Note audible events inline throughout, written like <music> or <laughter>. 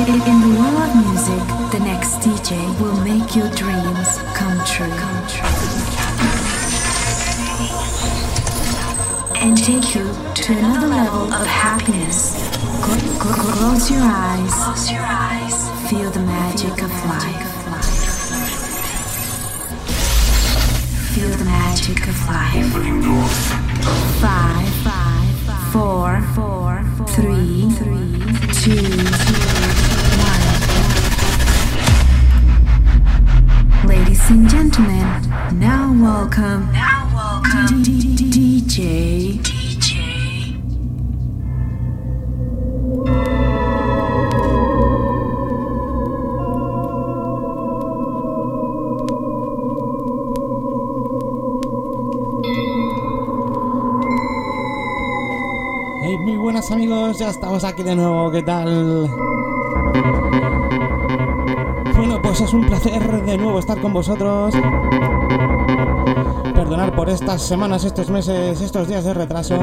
In, the world of music, the next DJ will make your dreams come true. Come true. And take you to another level of happiness. Cl- cl- Close your eyes. Close your eyes. Feel the magic of life. Feel the magic of life. Five, five, four, four, three, three, two, one. Ladies and gentlemen, now welcome. Now welcome. DJ. DJ. Hey, muy buenas amigos, ya estamos aquí de nuevo, ¿qué tal? Es un placer de nuevo estar con vosotros. Perdonar por estas semanas, estos meses, estos días de retraso.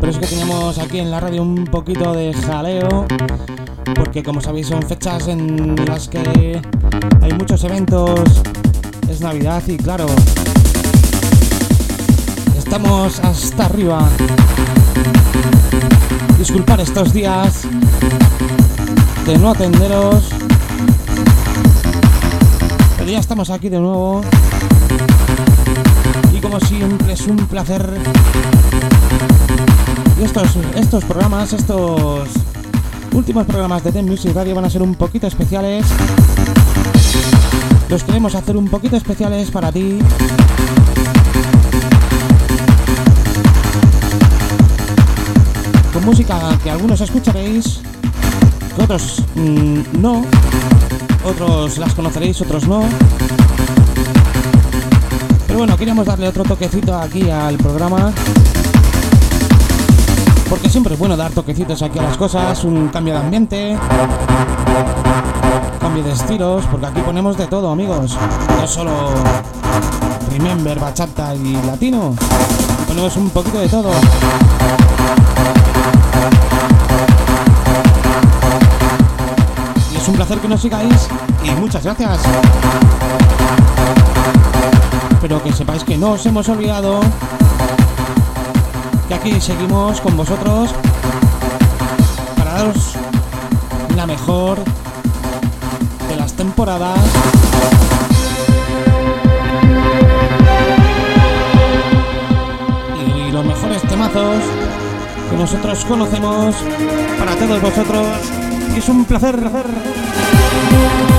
Pero es que teníamos aquí en la radio un poquito de jaleo. Porque como sabéis son fechas en las que hay muchos eventos. Es Navidad y claro, estamos hasta arriba. Disculpar estos días de no atenderos. Pero ya estamos aquí de nuevo. Y como siempre es un placer. Y estos, estos programas, estos últimos programas de Ten Music Radio van a ser un poquito especiales. Los queremos hacer un poquito especiales para ti. con música que algunos escucharéis, que otros mm, no, otros las conoceréis, otros no. Pero bueno, queríamos darle otro toquecito aquí al programa. Porque siempre es bueno dar toquecitos aquí a las cosas, un cambio de ambiente, cambio de estilos, porque aquí ponemos de todo, amigos. No solo remember, bachata y latino, ponemos un poquito de todo. Es un placer que nos sigáis y muchas gracias. Pero que sepáis que no os hemos olvidado, que aquí seguimos con vosotros para daros la mejor de las temporadas. Y los mejores temazos que nosotros conocemos para todos vosotros. Y es un placer, placer. Amigos,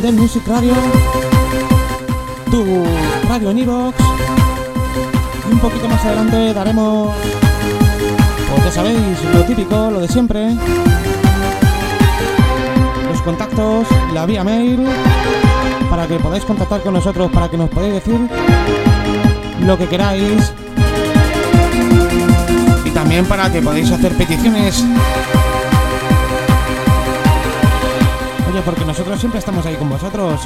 The Music Radio, tu radio en Evox. Y un poquito más adelante daremos, pues ya sabéis, lo típico, lo de siempre. Los contactos, la vía mail, para que podáis contactar con nosotros, para que nos podáis decir lo que queráis. Y también para que podáis hacer peticiones. Oye, porque nosotros siempre estamos ahí con vosotros.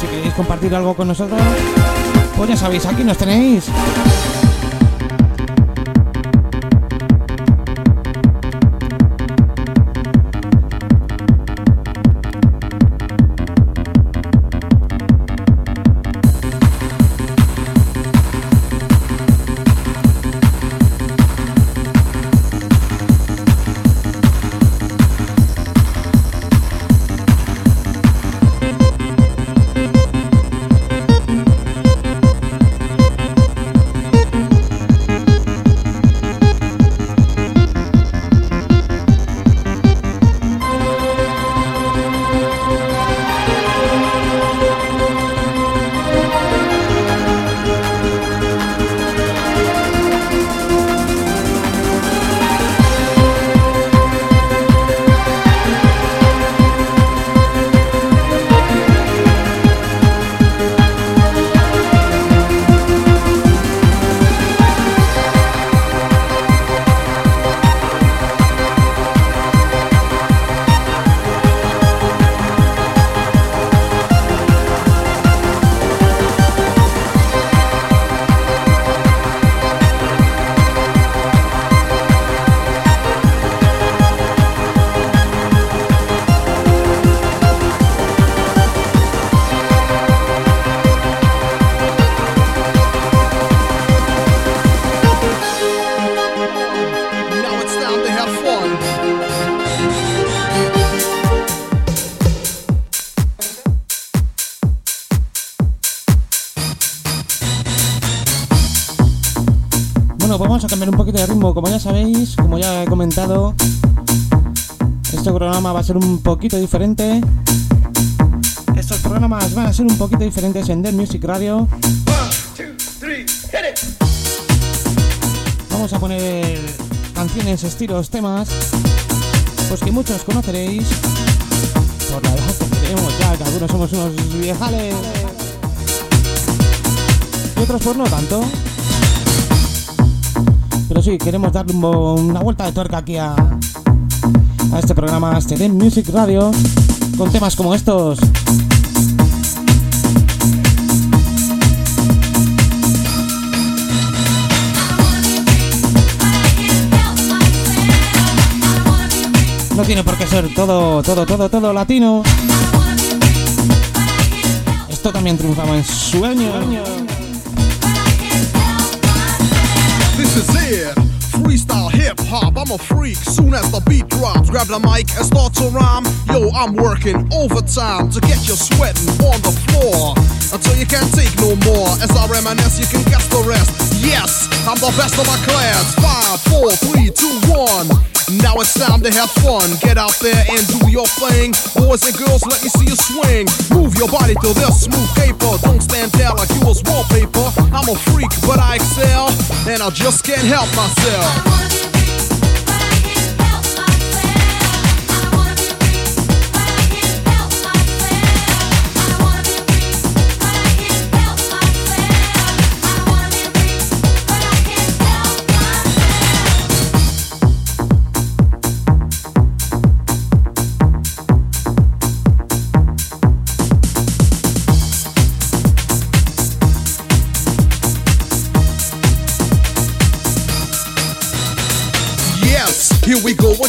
Si queréis compartir algo con nosotros, pues ya sabéis, aquí nos tenéis. He comentado, este programa va a ser un poquito diferente. Estos programas van a ser un poquito diferentes en Dead Music Radio. Vamos a poner canciones, estilos, temas, pues que muchos conoceréis por la edad que tenemos ya, que algunos somos unos viejales y otros pues no tanto. Pero sí, queremos darle una vuelta de tuerca aquí a, este programa, a este Music Radio, con temas como estos. No tiene por qué ser todo, todo, todo, todo latino. Esto también triunfaba en sueño. Is it. Freestyle hip hop, I'm a freak. Soon as the beat drops, grab the mic and start to rhyme. Yo, I'm working overtime to get you sweating on the floor until you can't take no more. As I reminisce, you can guess the rest. Yes, I'm the best of my class. Five, four, three, two, one. Now it's time to have fun. Get out there and do your thing. Boys and girls, let me see you swing. Move your body to this smooth paper. Don't stand there like you was wallpaper. I'm a freak, but I excel. And I just can't help myself.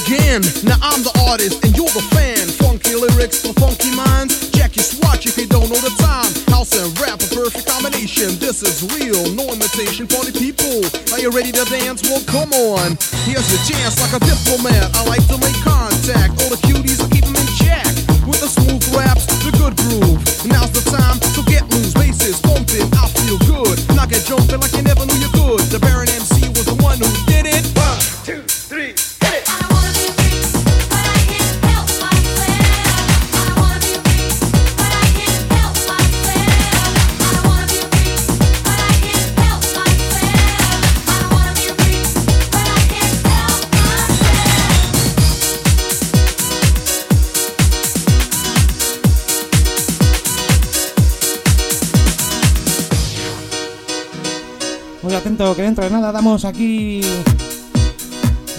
Again. Now I'm the artist and you're the fan. Funky lyrics for funky minds. Your swatch if you don't know the time. House and rap, a perfect combination. This is real, no imitation. Party people, are you ready to dance? Well, come on. Here's your chance, like a diplomat. I like to make contact. All the cuties, I keep them in check. With the smooth raps, the good groove. Now's the time to get loose. Bases pumping, I feel good. Knock it jumping like you never knew you could. The Baron MC was the one who did it. One, two, atento que dentro de nada damos aquí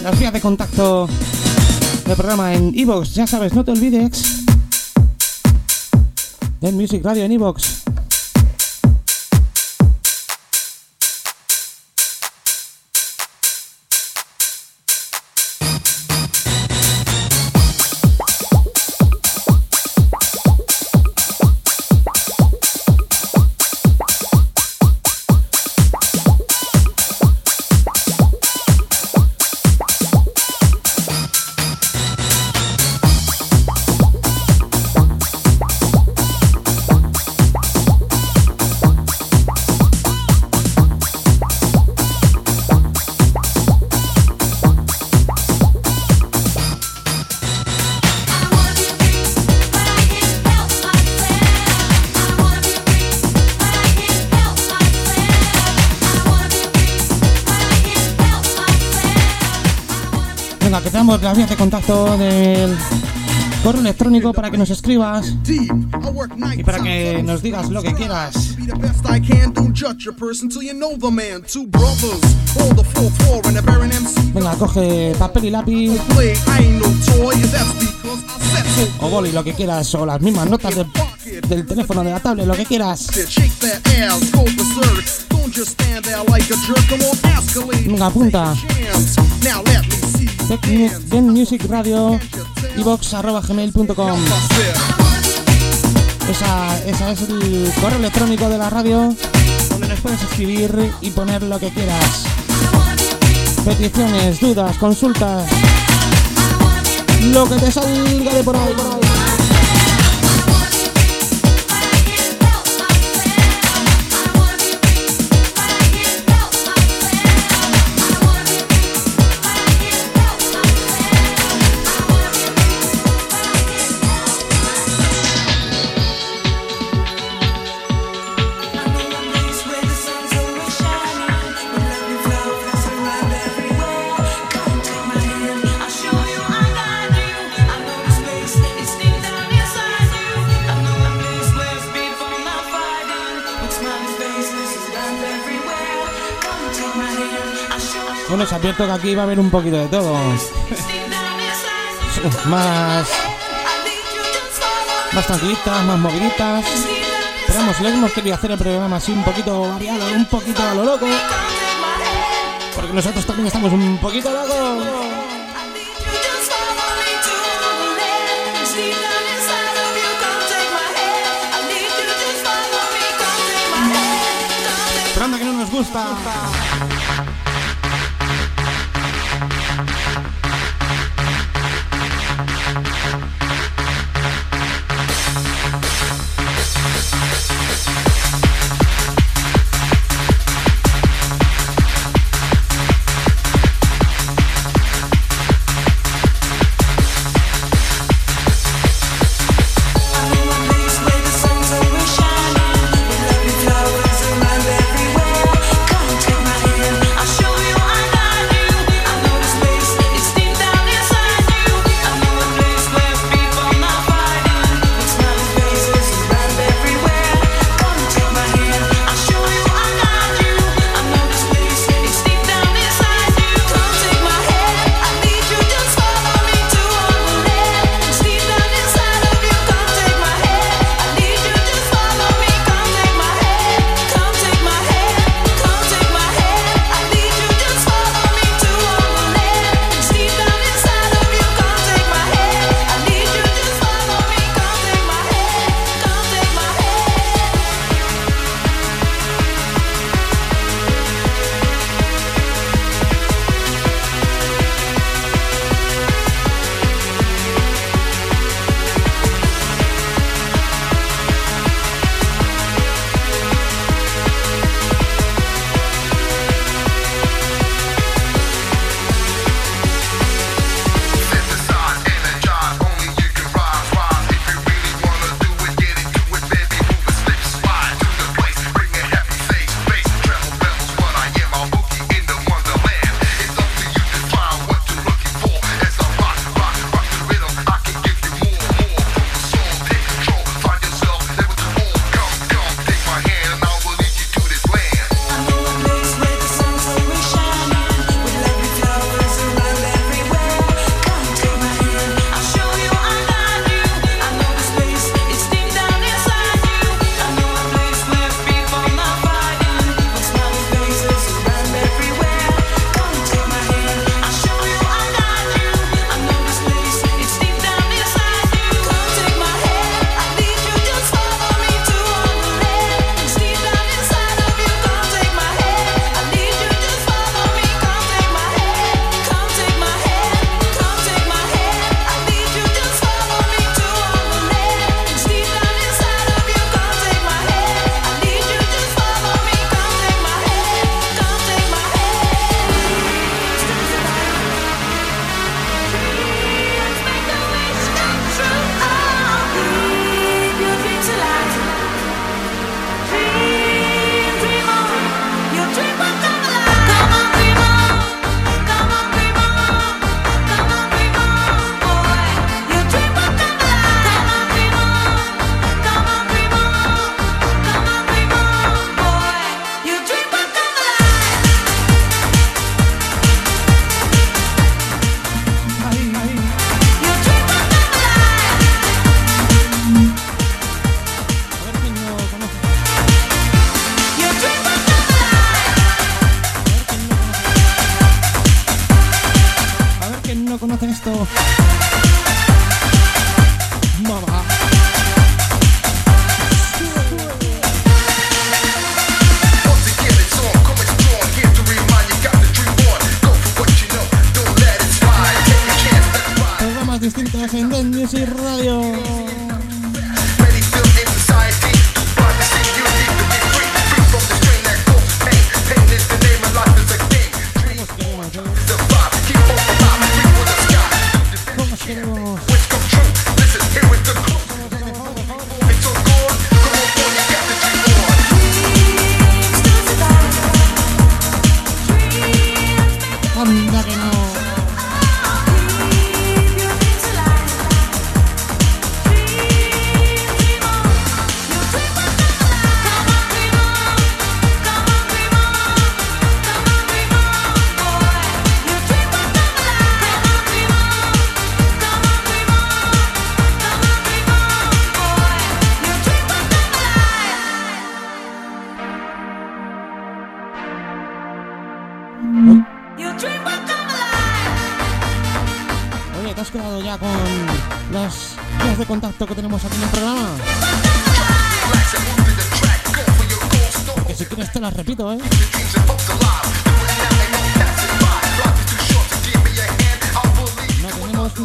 las vías de contacto del programa en Evox. Ya sabes, no te olvides del Music Radio en Evox. Damos las vías de contacto del correo electrónico para que nos escribas y para que nos digas lo que quieras. Venga, coge papel y lápiz o boli, lo que quieras, o las mismas notas de- del teléfono, de la tablet, lo que quieras. Venga, apunta. Chance. Now let me see you Den dance. Den Music Radio. Esa, esa es el correo electrónico de la radio donde nos puedes escribir y poner lo que quieras. Peticiones, dudas, consultas. Lo que te salga de por ahí, por ahí. Advierto que aquí va a haber un poquito de todo. Más, más tranquilitas, más moviditas. Pero vamos, le hemos querido hacer el programa así un poquito variado, un poquito a lo loco. Porque nosotros también estamos un poquito locos. Pero que no nos gusta.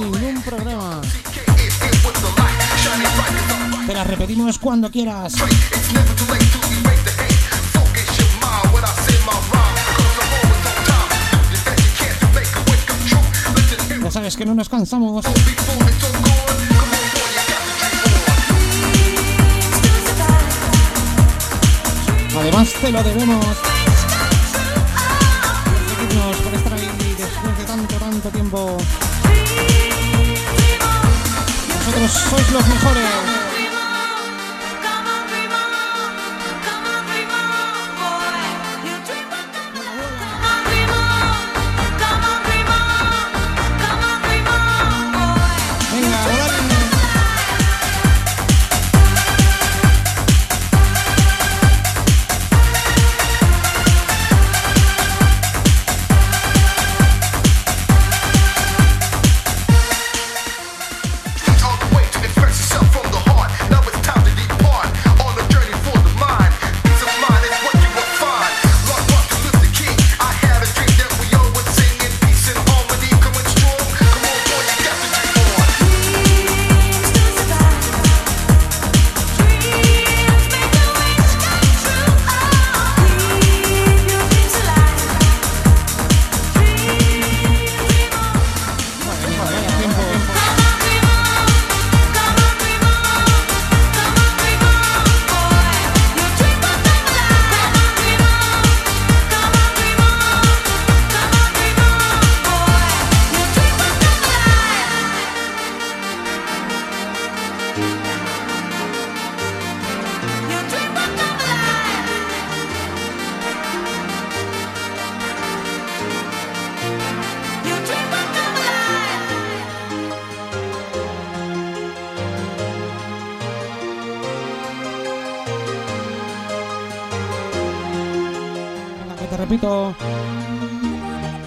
aquí en un programa. Te las repetimos cuando quieras. Ya sabes que no nos cansamos. Además te lo debemos. sois los mejores.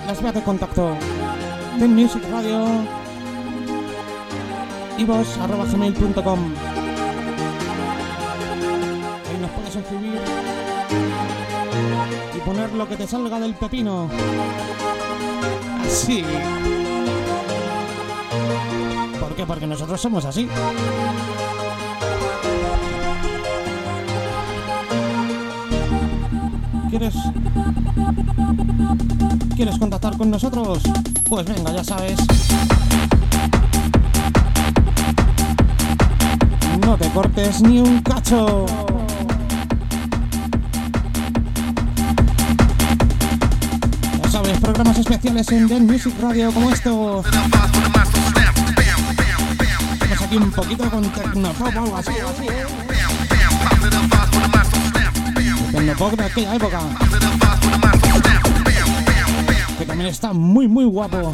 las vías de contacto. Ten Music Radio gmail.com Ahí nos puedes escribir y poner lo que te salga del pepino. Así. ¿Por? Porque nosotros somos así. ¿Quieres? ¿Quieres contactar con nosotros? Pues venga, ya sabes. No te cortes ni un cacho. Ya sabes, programas especiales en Den Music Radio como estos? Estamos aquí un poquito con Tecnopop o algo así. así ¿eh? me pongo de aquella época. Que también está muy, muy guapo.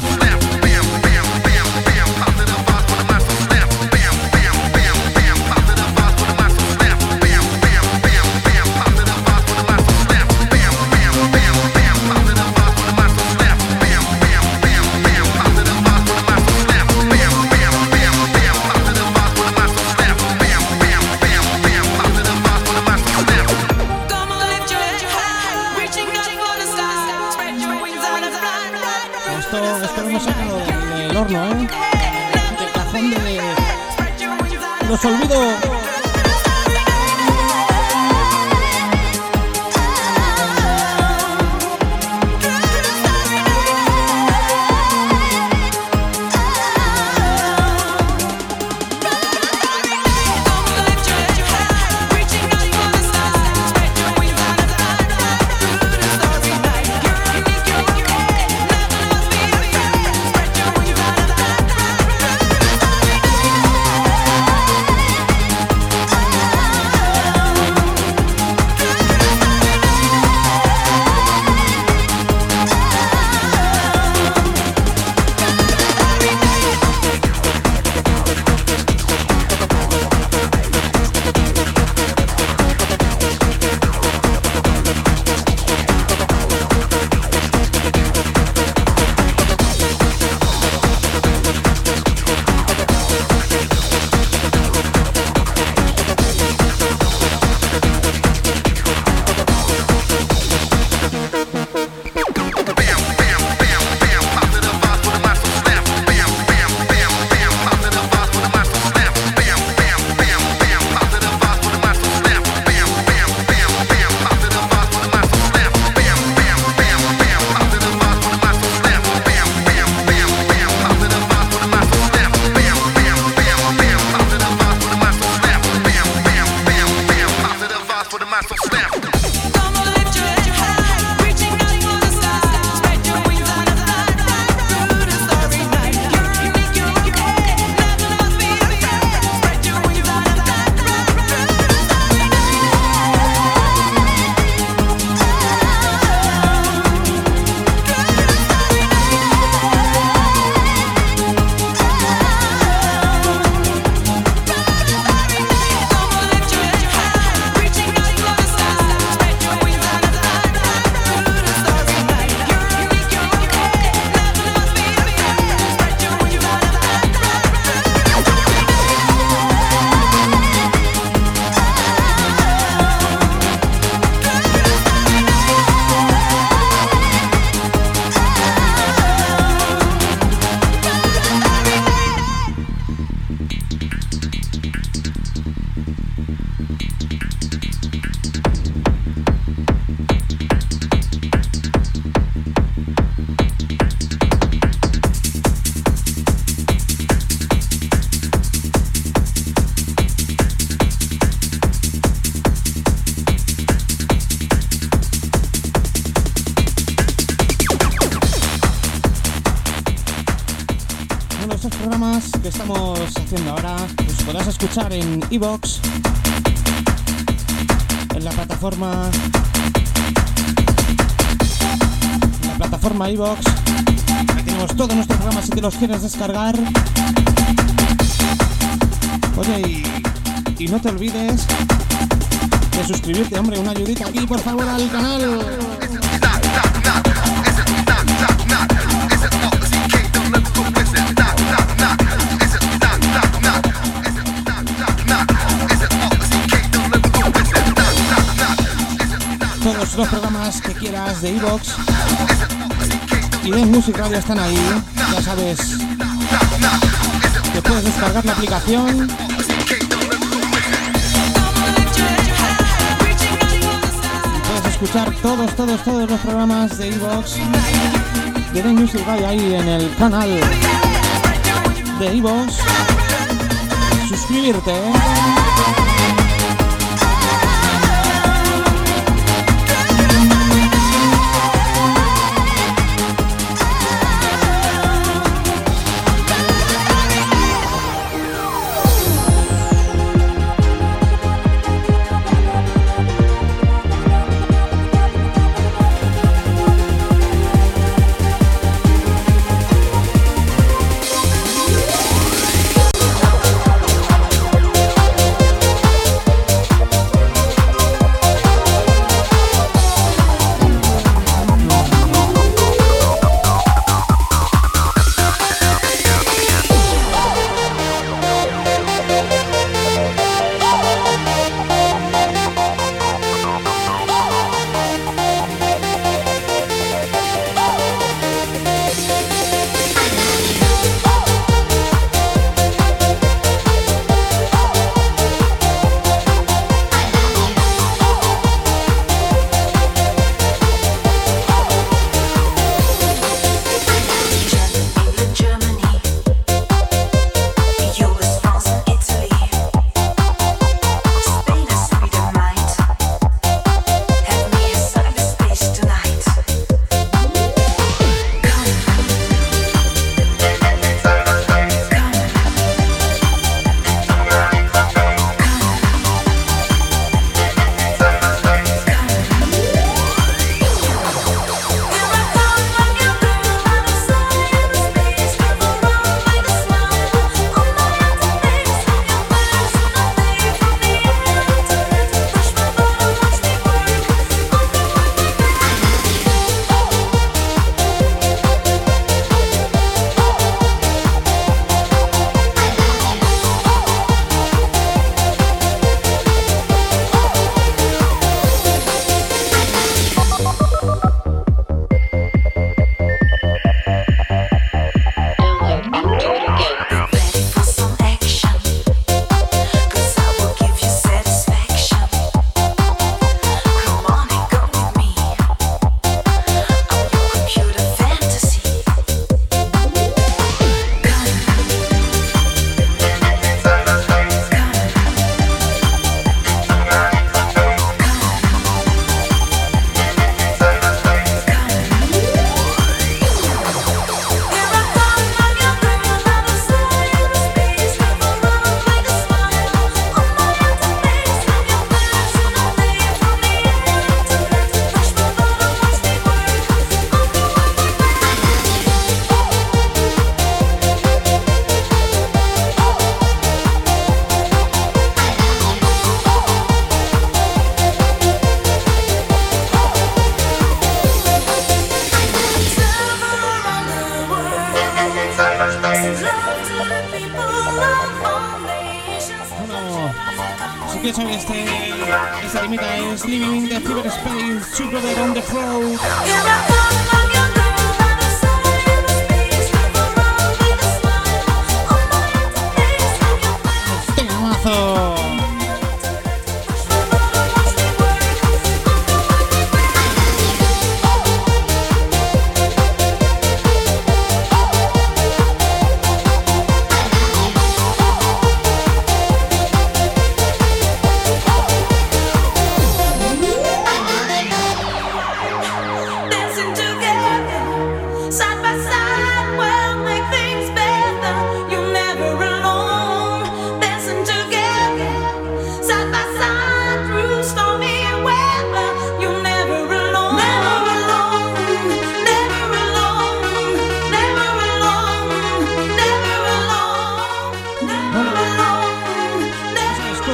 En Evox, en la plataforma, en la plataforma Evox. tenemos todos nuestros programas si te los quieres descargar. Oye, y, y no te olvides de suscribirte, hombre, una ayudita aquí, por favor, al canal. Los programas que quieras de Evox y de Music Radio están ahí. Ya sabes que puedes descargar la aplicación. puedes escuchar todos, todos, todos los programas de Evox de Music Radio ahí en el canal de Evox. Suscribirte.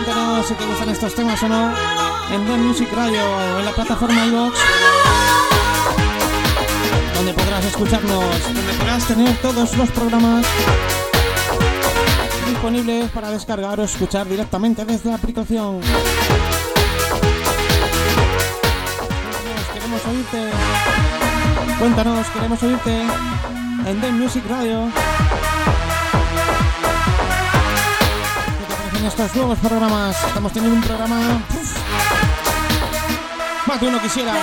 Cuéntanos si te gustan estos temas o no en The Music Radio, en la plataforma iVox, donde podrás escucharnos, donde podrás tener todos los programas disponibles para descargar o escuchar directamente desde la aplicación. Queremos oírte. Cuéntanos, queremos oírte en The Music Radio. en estos nuevos programas. Estamos teniendo un programa. Más de uno quisiera.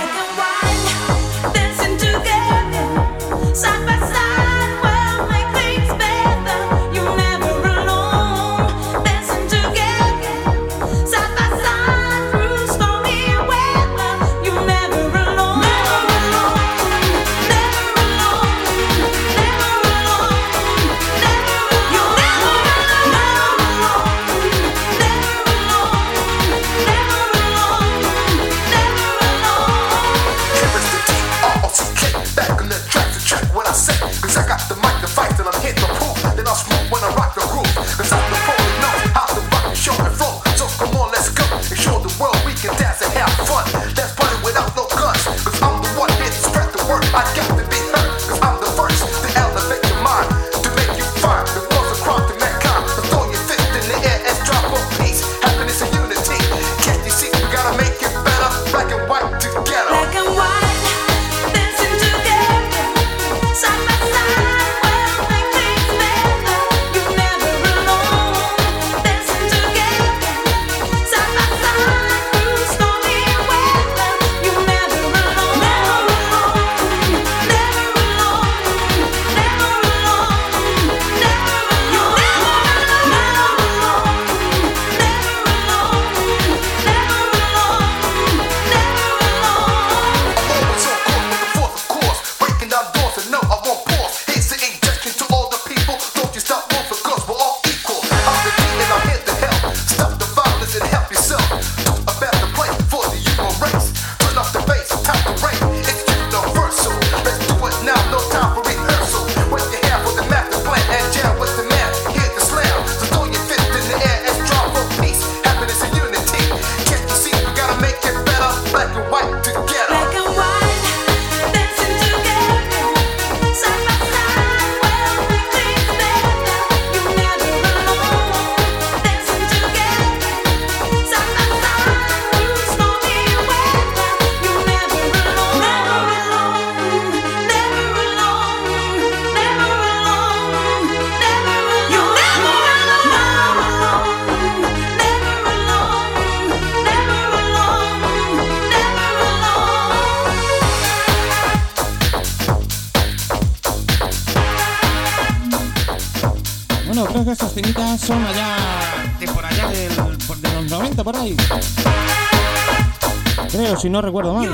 no recuerdo mal.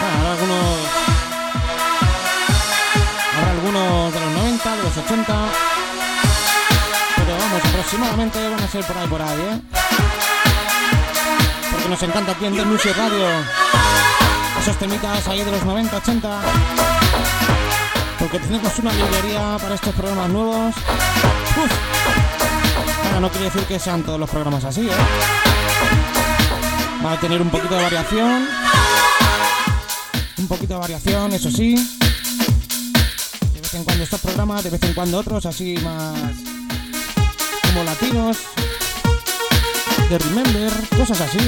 Ah, algunos. Habrá algunos de los 90, de los 80. Pero vamos, aproximadamente van a ser por ahí por ahí, ¿eh? Porque nos encanta aquí en Deluxe Radio. Esos temitas ahí de los 90, 80. Porque tenemos una librería para estos programas nuevos. Uf. Ahora no quiere decir que sean todos los programas así, ¿eh? Va a tener un poquito de variación. Un poquito de variación, eso sí. De vez en cuando estos programas, de vez en cuando otros, así más como latinos. De Remember, cosas así.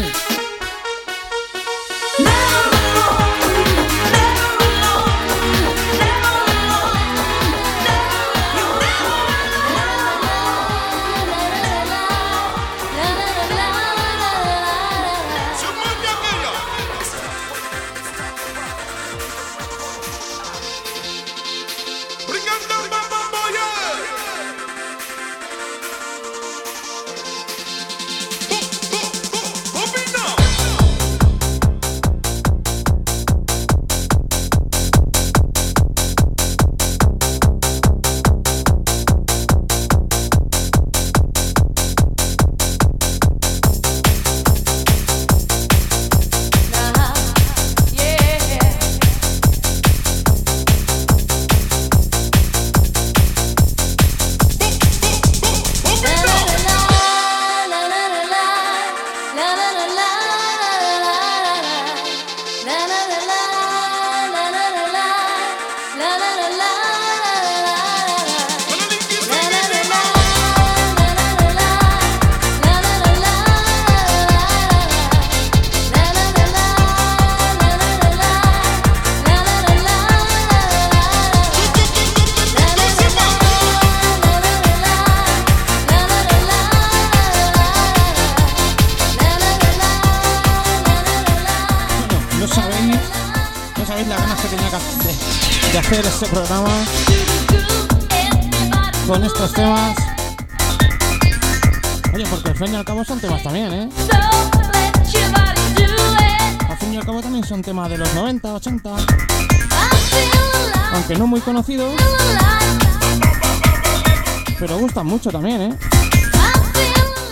Pero gustan mucho también, ¿eh?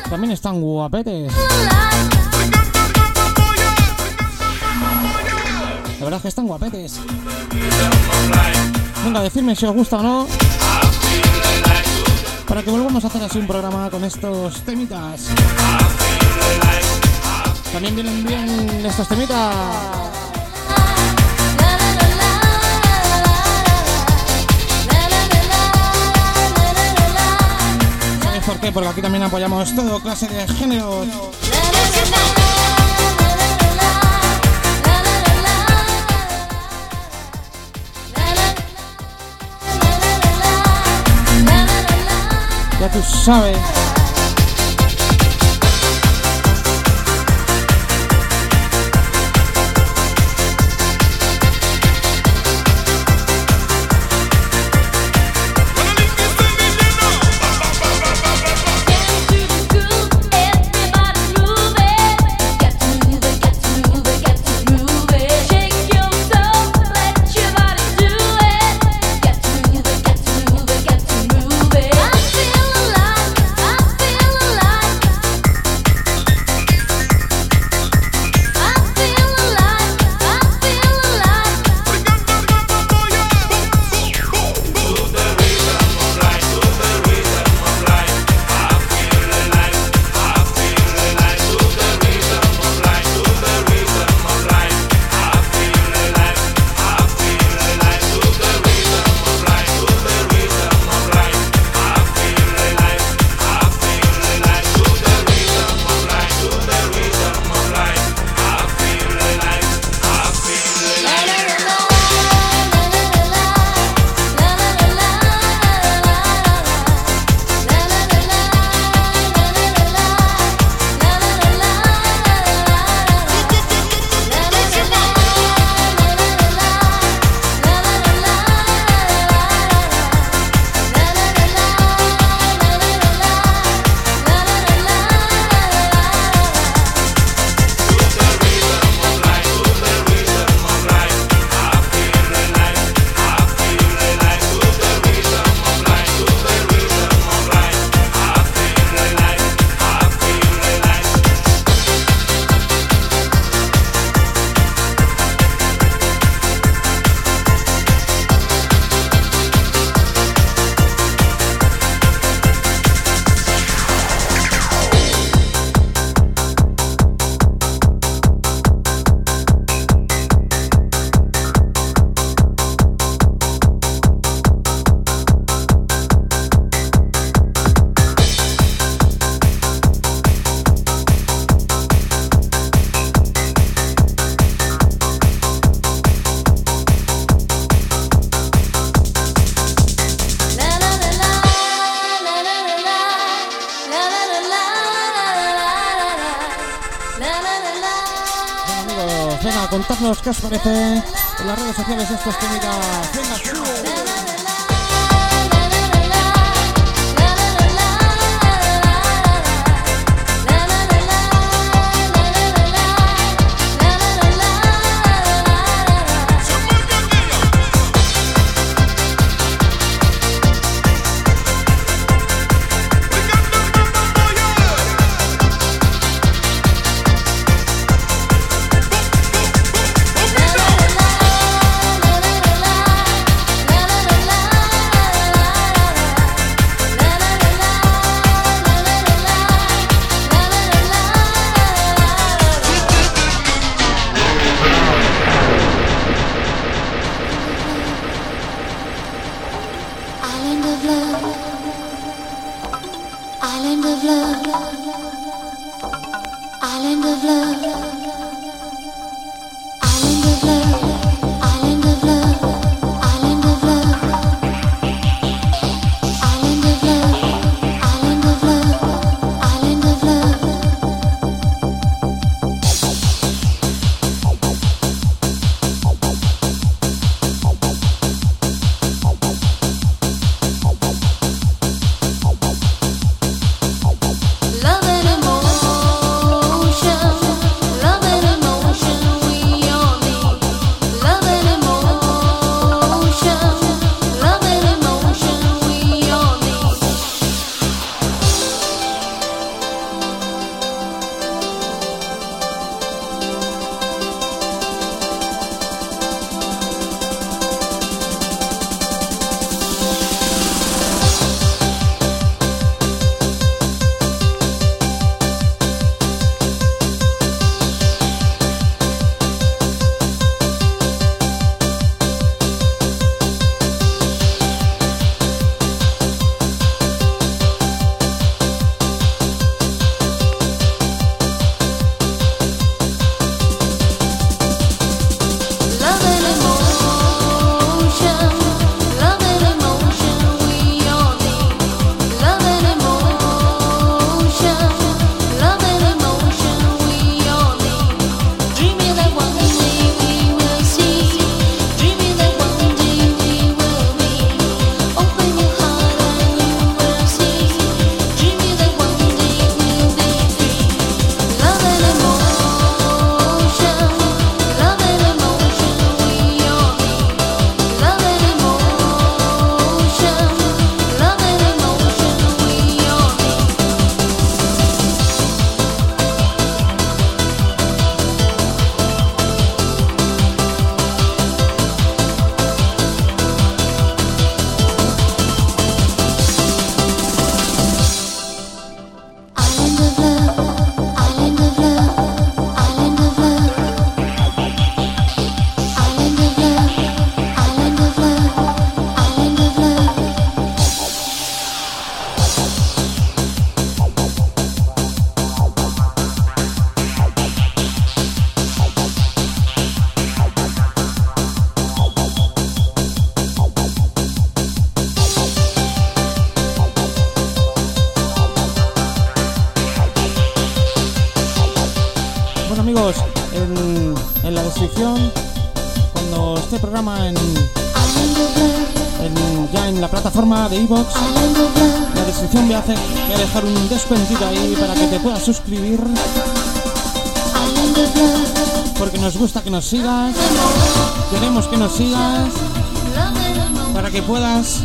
También están guapetes. La verdad es que están guapetes. Venga, decidme si os gusta o no. Para que volvamos a hacer así un programa con estos temitas. También vienen bien estos temitas. ¿Sabéis por qué? Porque aquí también apoyamos todo clase de géneros. Ya tú sabes. Jonathan. dejar un descuentito ahí para que te puedas suscribir. Porque nos gusta que nos sigas. Queremos que nos sigas. Para que puedas.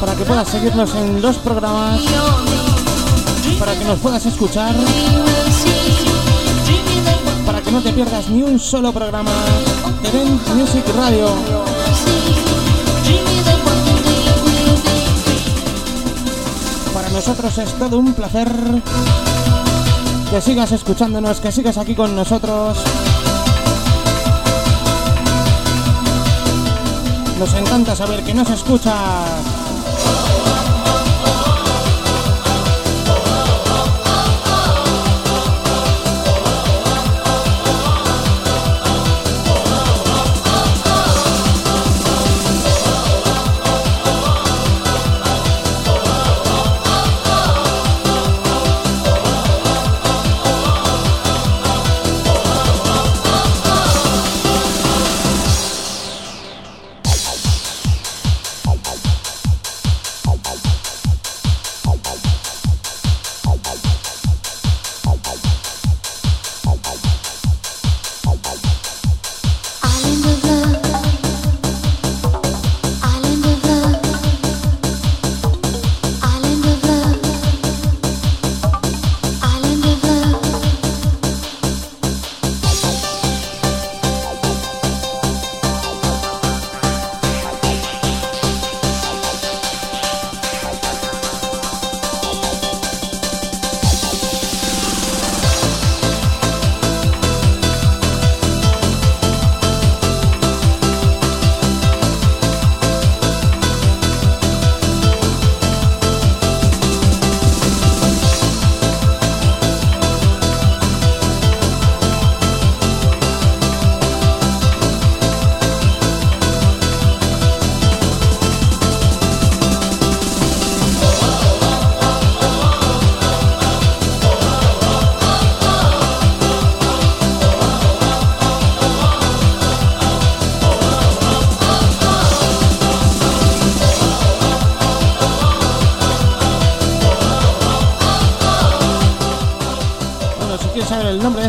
Para que puedas seguirnos en los programas. Para que nos puedas escuchar. Para que no te pierdas ni un solo programa. Event Music Radio. nosotros es todo un placer que sigas escuchándonos, que sigas aquí con nosotros. Nos encanta saber que nos escuchas.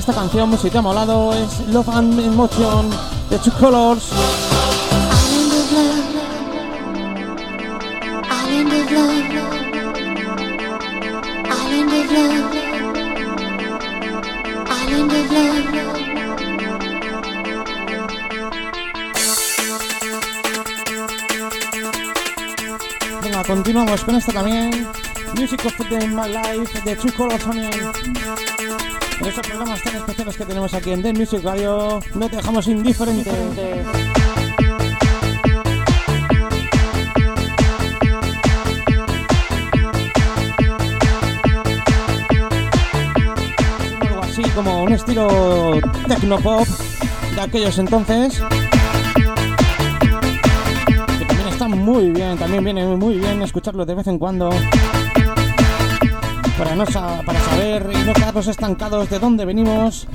Esta canción, si te ha molado, es Love and Emotion de Two Colors. Venga, continuamos con esta también. Music of the My Life de Two Colors también. En estos programas tan especiales que tenemos aquí en The Music Radio, no te dejamos indiferente. Algo así como un estilo technopop de aquellos entonces. Que también está muy bien, también viene muy bien escucharlo de vez en cuando. Para, no para saber y no quedarnos estancados de dónde venimos.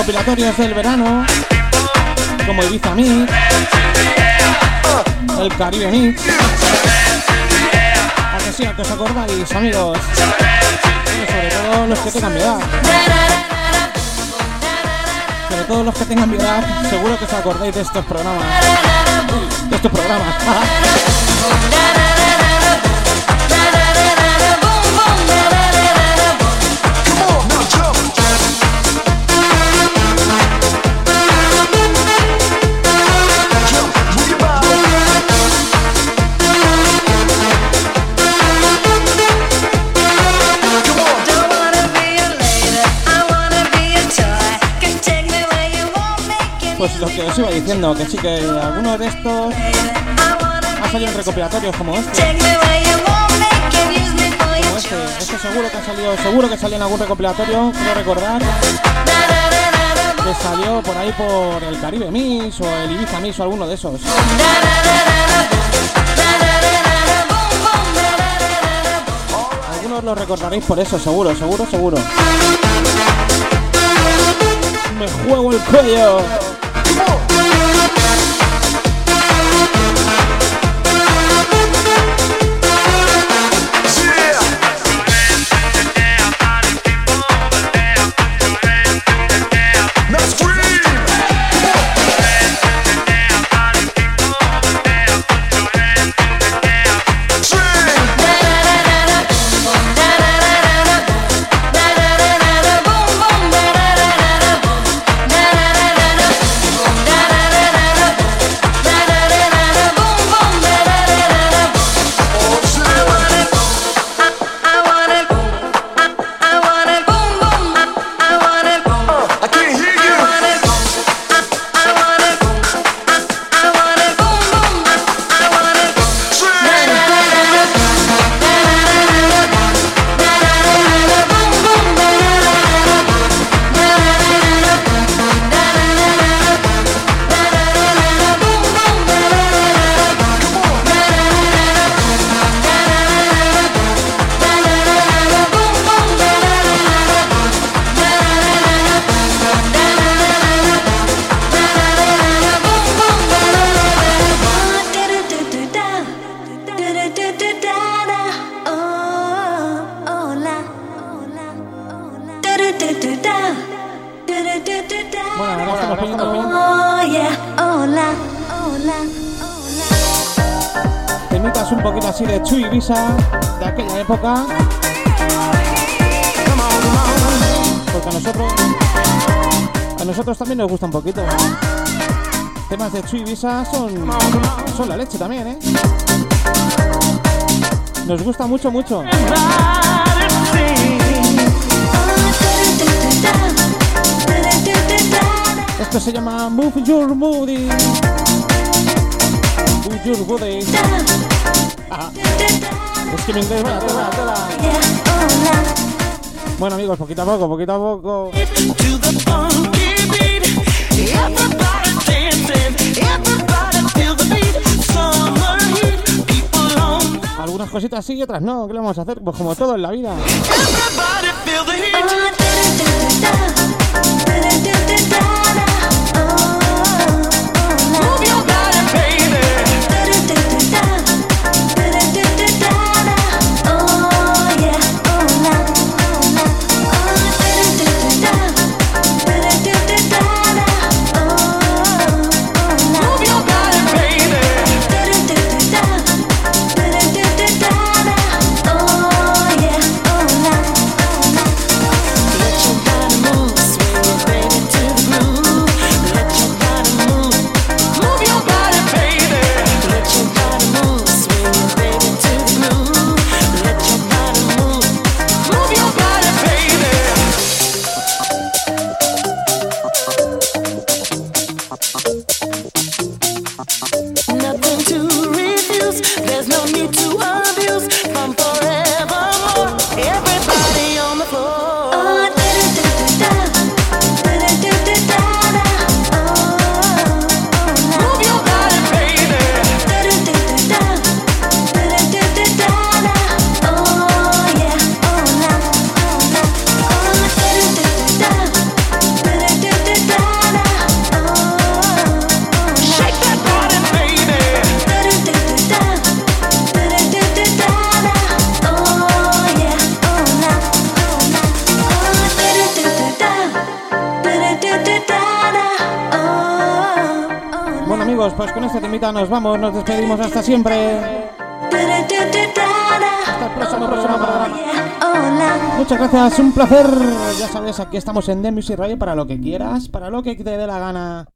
Recopilatorios del verano, como Ibiza Mix, el Caribe Mix. ¿A que sí? ¿A que os acordáis, amigos? Bueno, sobre todo los que tengan mi edad. Sobre todo los que tengan mi edad, seguro que os acordáis de estos programas. De estos programas. <laughs> Pues lo que os iba diciendo, que sí que algunos de estos han salido en recopilatorios como este. Como este, este seguro que ha salido, seguro que salió en algún recopilatorio, quiero recordar que salió por ahí por el Caribe Mix o el Ibiza Mix o alguno de esos. Algunos lo recordaréis por eso, seguro, seguro, seguro. Me juego el cuello. Nos gusta un poquito. Temas de Visa son son la leche también, ¿eh? Nos gusta mucho, mucho. Esto se llama Move Your Booty. Move Your Booty. Ah, es que mi inglés, tela. Bueno amigos, poquito a poco, poquito a poco. Algunas cositas sí y otras no. ¿Qué le vamos a hacer? Pues como todo en la vida. Vamos, nos despedimos hasta siempre. Hasta el próximo, próximo programa. Hola. Muchas gracias, un placer. Ya sabes, aquí estamos en The Music Radio para lo que quieras, para lo que te dé la gana.